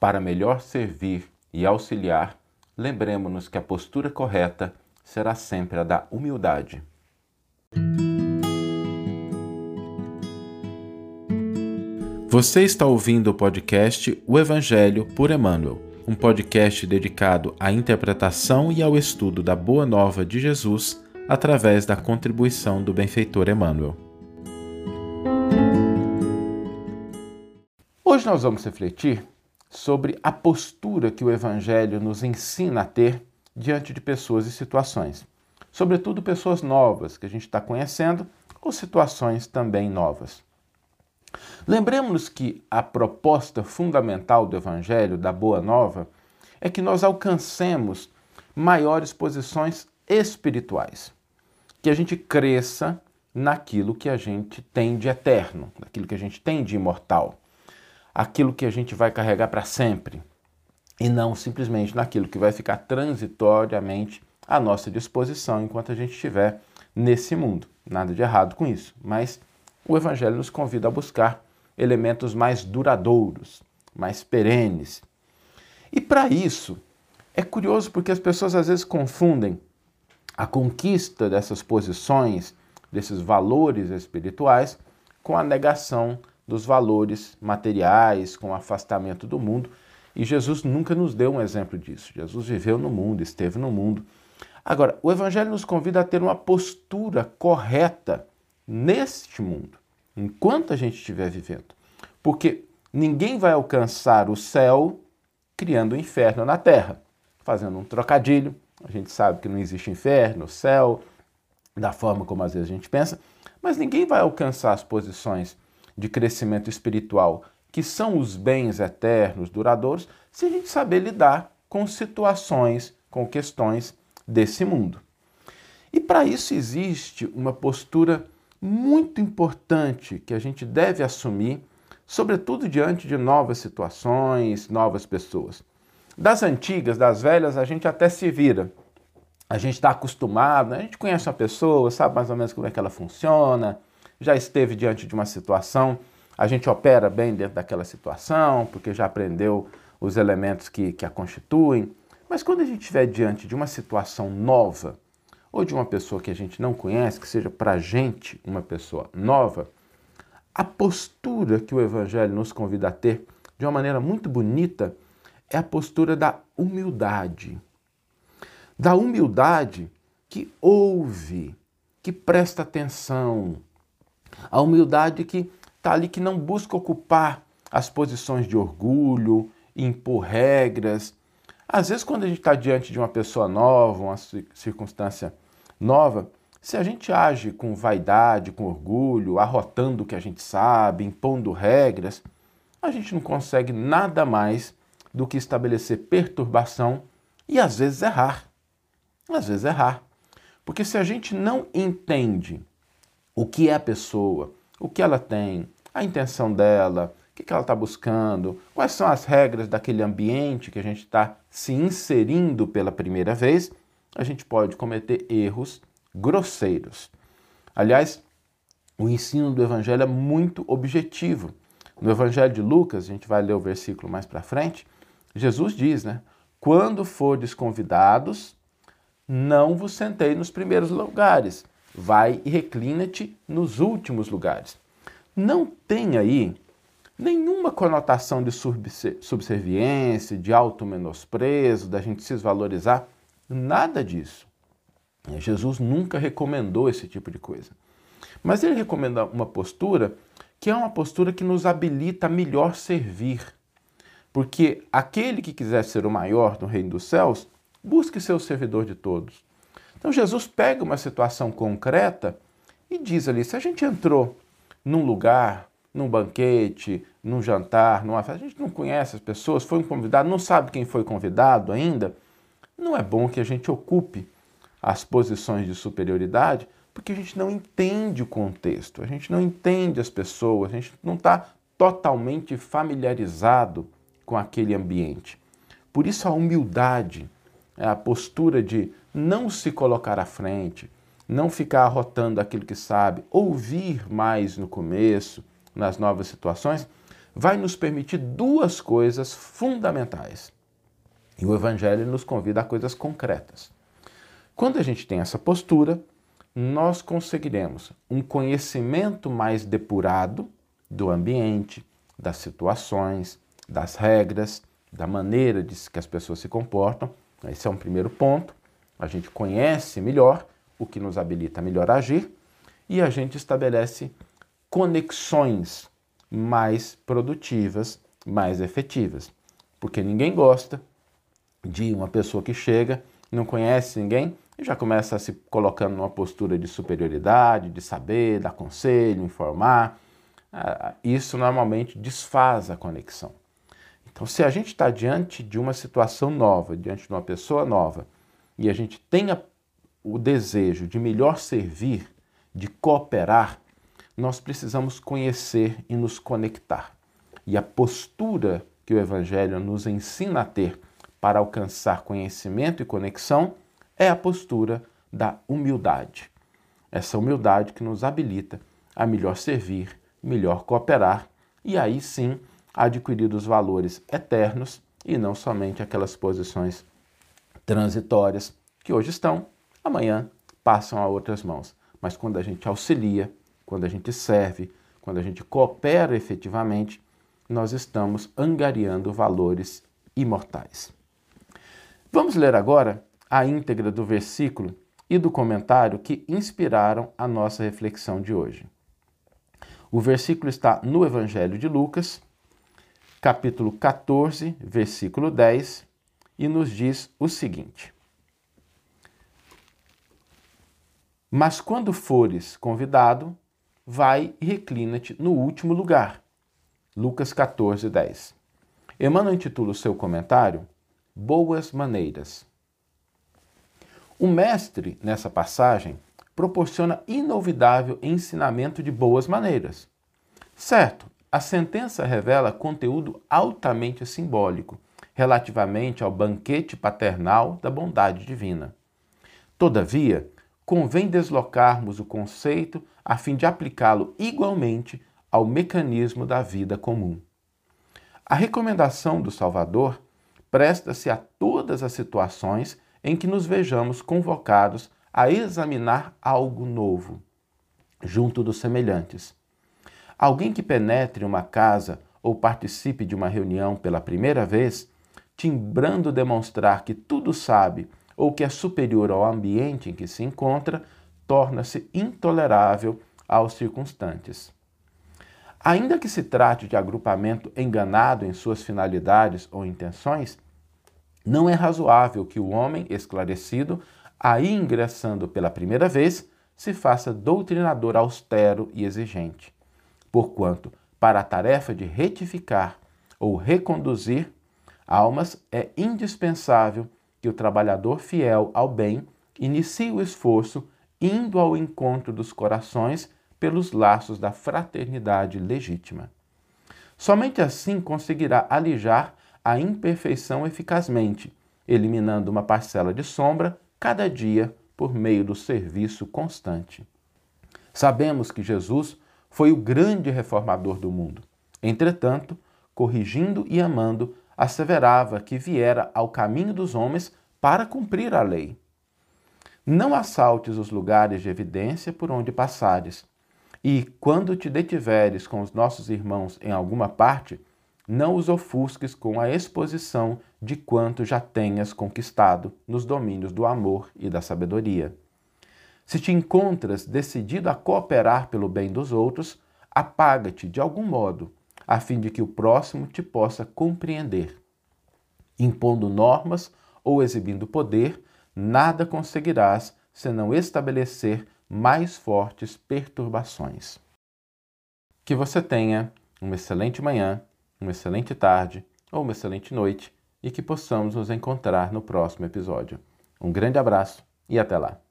Para melhor servir e auxiliar, lembremos-nos que a postura correta será sempre a da humildade. Você está ouvindo o podcast O Evangelho por Emmanuel, um podcast dedicado à interpretação e ao estudo da Boa Nova de Jesus através da contribuição do benfeitor Emmanuel. Hoje nós vamos refletir sobre a postura que o Evangelho nos ensina a ter diante de pessoas e situações, sobretudo pessoas novas que a gente está conhecendo ou situações também novas. Lembremos que a proposta fundamental do Evangelho, da Boa Nova, é que nós alcancemos maiores posições espirituais, que a gente cresça naquilo que a gente tem de eterno, naquilo que a gente tem de imortal aquilo que a gente vai carregar para sempre e não simplesmente naquilo que vai ficar transitoriamente à nossa disposição enquanto a gente estiver nesse mundo. Nada de errado com isso, mas o Evangelho nos convida a buscar elementos mais duradouros, mais perenes. E para isso, é curioso porque as pessoas às vezes confundem a conquista dessas posições, desses valores espirituais, com a negação dos valores materiais, com o afastamento do mundo. E Jesus nunca nos deu um exemplo disso. Jesus viveu no mundo, esteve no mundo. Agora, o Evangelho nos convida a ter uma postura correta neste mundo, enquanto a gente estiver vivendo. Porque ninguém vai alcançar o céu criando o um inferno na terra, fazendo um trocadilho. A gente sabe que não existe inferno, céu, da forma como às vezes a gente pensa, mas ninguém vai alcançar as posições de crescimento espiritual, que são os bens eternos, duradouros, se a gente saber lidar com situações, com questões desse mundo. E para isso existe uma postura muito importante que a gente deve assumir, sobretudo diante de novas situações, novas pessoas. Das antigas, das velhas, a gente até se vira. A gente está acostumado, né? a gente conhece uma pessoa, sabe mais ou menos como é que ela funciona, já esteve diante de uma situação, a gente opera bem dentro daquela situação, porque já aprendeu os elementos que, que a constituem. Mas quando a gente estiver diante de uma situação nova, ou de uma pessoa que a gente não conhece, que seja para a gente uma pessoa nova, a postura que o Evangelho nos convida a ter, de uma maneira muito bonita, é a postura da humildade. Da humildade que ouve, que presta atenção, a humildade que está ali, que não busca ocupar as posições de orgulho, impor regras. Às vezes, quando a gente está diante de uma pessoa nova, uma circunstância nova, se a gente age com vaidade, com orgulho, arrotando o que a gente sabe, impondo regras, a gente não consegue nada mais do que estabelecer perturbação e às vezes errar. Às vezes errar. Porque se a gente não entende o que é a pessoa, o que ela tem, a intenção dela, o que ela está buscando, quais são as regras daquele ambiente que a gente está se inserindo pela primeira vez, a gente pode cometer erros grosseiros. Aliás, o ensino do Evangelho é muito objetivo. No Evangelho de Lucas, a gente vai ler o versículo mais para frente, Jesus diz, né? Quando fordes convidados, não vos sentei nos primeiros lugares, vai e reclina-te nos últimos lugares. Não tem aí nenhuma conotação de subserviência, de auto-menosprezo, da gente se desvalorizar, nada disso. Jesus nunca recomendou esse tipo de coisa. Mas ele recomenda uma postura que é uma postura que nos habilita a melhor servir. Porque aquele que quiser ser o maior no reino dos céus, busque ser o servidor de todos. Então Jesus pega uma situação concreta e diz ali: se a gente entrou num lugar, num banquete, num jantar, numa festa, a gente não conhece as pessoas, foi um convidado, não sabe quem foi convidado ainda, não é bom que a gente ocupe as posições de superioridade, porque a gente não entende o contexto, a gente não entende as pessoas, a gente não está totalmente familiarizado com aquele ambiente. Por isso a humildade, a postura de não se colocar à frente, não ficar arrotando aquilo que sabe, ouvir mais no começo, nas novas situações, vai nos permitir duas coisas fundamentais. E o Evangelho nos convida a coisas concretas. Quando a gente tem essa postura, nós conseguiremos um conhecimento mais depurado do ambiente, das situações, das regras, da maneira de que as pessoas se comportam. Esse é um primeiro ponto. A gente conhece melhor o que nos habilita a melhor agir e a gente estabelece conexões mais produtivas, mais efetivas. Porque ninguém gosta de uma pessoa que chega, não conhece ninguém e já começa a se colocando numa postura de superioridade, de saber, dar conselho, informar. Ah, isso normalmente desfaz a conexão. Então, se a gente está diante de uma situação nova, diante de uma pessoa nova, e a gente tenha o desejo de melhor servir, de cooperar, nós precisamos conhecer e nos conectar. E a postura que o Evangelho nos ensina a ter para alcançar conhecimento e conexão é a postura da humildade. Essa humildade que nos habilita a melhor servir, melhor cooperar e aí sim adquirir os valores eternos e não somente aquelas posições transitórias que hoje estão, amanhã passam a outras mãos. Mas quando a gente auxilia, quando a gente serve, quando a gente coopera efetivamente, nós estamos angariando valores imortais. Vamos ler agora a íntegra do versículo e do comentário que inspiraram a nossa reflexão de hoje. O versículo está no Evangelho de Lucas, capítulo 14, versículo 10, e nos diz o seguinte: Mas quando fores convidado, vai e reclina-te no último lugar. Lucas 14, 10. Emmanuel intitula o seu comentário Boas Maneiras. O mestre, nessa passagem, proporciona inovidável ensinamento de boas maneiras. Certo, a sentença revela conteúdo altamente simbólico relativamente ao banquete paternal da bondade divina. Todavia, convém deslocarmos o conceito a fim de aplicá-lo igualmente ao mecanismo da vida comum. A recomendação do Salvador presta-se a todas as situações em que nos vejamos convocados a examinar algo novo, junto dos semelhantes. Alguém que penetre uma casa ou participe de uma reunião pela primeira vez, timbrando demonstrar que tudo sabe ou que é superior ao ambiente em que se encontra, torna-se intolerável aos circunstantes. Ainda que se trate de agrupamento enganado em suas finalidades ou intenções, não é razoável que o homem esclarecido, aí ingressando pela primeira vez, se faça doutrinador austero e exigente. Porquanto, para a tarefa de retificar ou reconduzir almas, é indispensável que o trabalhador fiel ao bem inicie o esforço indo ao encontro dos corações pelos laços da fraternidade legítima. Somente assim conseguirá alijar a imperfeição eficazmente, eliminando uma parcela de sombra cada dia por meio do serviço constante. Sabemos que Jesus foi o grande reformador do mundo. Entretanto, corrigindo e amando, asseverava que viera ao caminho dos homens para cumprir a lei. Não assaltes os lugares de evidência por onde passares, e, quando te detiveres com os nossos irmãos em alguma parte, não os ofusques com a exposição de quanto já tenhas conquistado nos domínios do amor e da sabedoria. Se te encontras decidido a cooperar pelo bem dos outros, apaga-te de algum modo, a fim de que o próximo te possa compreender. Impondo normas ou exibindo poder, nada conseguirás senão estabelecer mais fortes perturbações. Que você tenha uma excelente manhã uma excelente tarde ou uma excelente noite e que possamos nos encontrar no próximo episódio. Um grande abraço e até lá!